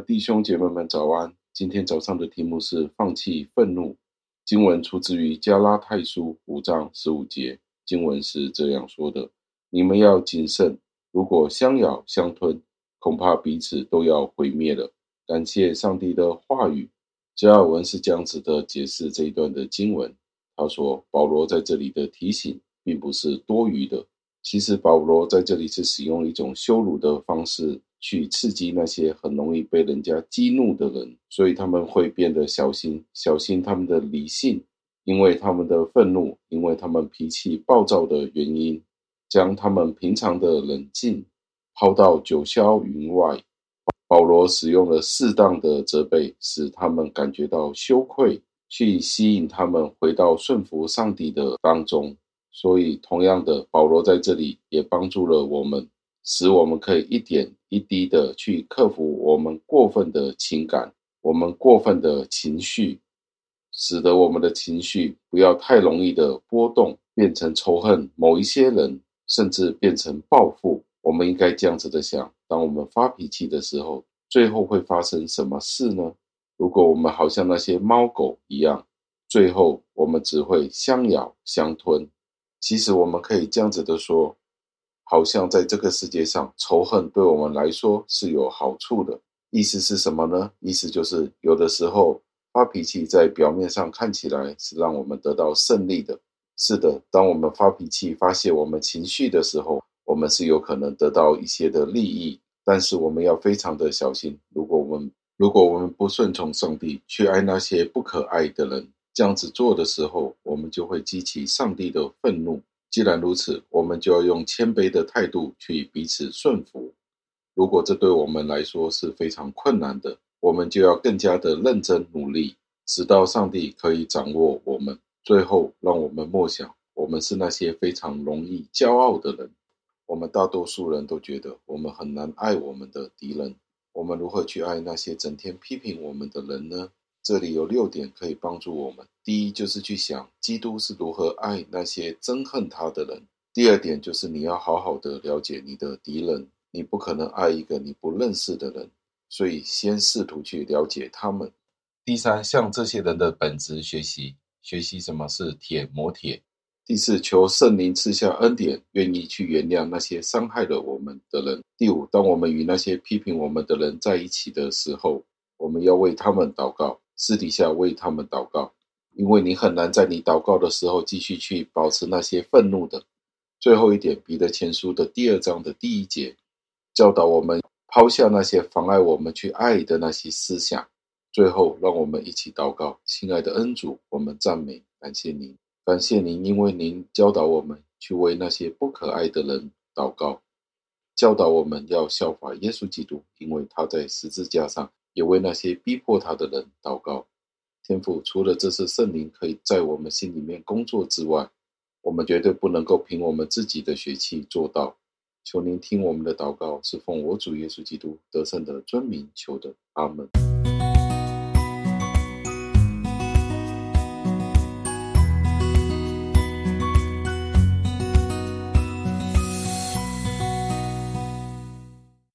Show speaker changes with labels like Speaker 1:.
Speaker 1: 弟兄姐妹们早安！今天早上的题目是放弃愤怒。经文出自于加拉太书五章十五节，经文是这样说的：“你们要谨慎，如果相咬相吞，恐怕彼此都要毁灭了。”感谢上帝的话语。加尔文是这样子的解释这一段的经文。他说：“保罗在这里的提醒，并不是多余的。其实保罗在这里是使用一种羞辱的方式。”去刺激那些很容易被人家激怒的人，所以他们会变得小心，小心他们的理性，因为他们的愤怒，因为他们脾气暴躁的原因，将他们平常的冷静抛到九霄云外。保罗使用了适当的责备，使他们感觉到羞愧，去吸引他们回到顺服上帝的当中。所以，同样的，保罗在这里也帮助了我们。使我们可以一点一滴的去克服我们过分的情感，我们过分的情绪，使得我们的情绪不要太容易的波动，变成仇恨某一些人，甚至变成报复。我们应该这样子的想：当我们发脾气的时候，最后会发生什么事呢？如果我们好像那些猫狗一样，最后我们只会相咬相吞。其实我们可以这样子的说。好像在这个世界上，仇恨对我们来说是有好处的。意思是什么呢？意思就是有的时候发脾气，在表面上看起来是让我们得到胜利的。是的，当我们发脾气、发泄我们情绪的时候，我们是有可能得到一些的利益。但是我们要非常的小心，如果我们如果我们不顺从上帝，去爱那些不可爱的人，这样子做的时候，我们就会激起上帝的愤怒。既然如此，我们就要用谦卑的态度去彼此顺服。如果这对我们来说是非常困难的，我们就要更加的认真努力，直到上帝可以掌握我们。最后，让我们默想，我们是那些非常容易骄傲的人。我们大多数人都觉得我们很难爱我们的敌人。我们如何去爱那些整天批评我们的人呢？这里有六点可以帮助我们。第一，就是去想基督是如何爱那些憎恨他的人。第二点，就是你要好好的了解你的敌人。你不可能爱一个你不认识的人，所以先试图去了解他们。第三，向这些人的本质学习，学习什么是铁磨铁。第四，求圣灵赐下恩典，愿意去原谅那些伤害了我们的人。第五，当我们与那些批评我们的人在一起的时候，我们要为他们祷告。私底下为他们祷告，因为你很难在你祷告的时候继续去保持那些愤怒的。最后一点，彼得前书的第二章的第一节教导我们抛下那些妨碍我们去爱的那些思想。最后，让我们一起祷告，亲爱的恩主，我们赞美感谢您，感谢您，因为您教导我们去为那些不可爱的人祷告，教导我们要效法耶稣基督，因为他在十字架上。也为那些逼迫他的人祷告。天父，除了这次圣灵可以在我们心里面工作之外，我们绝对不能够凭我们自己的血气做到。求您听我们的祷告，是奉我主耶稣基督得胜的尊名求的。阿门。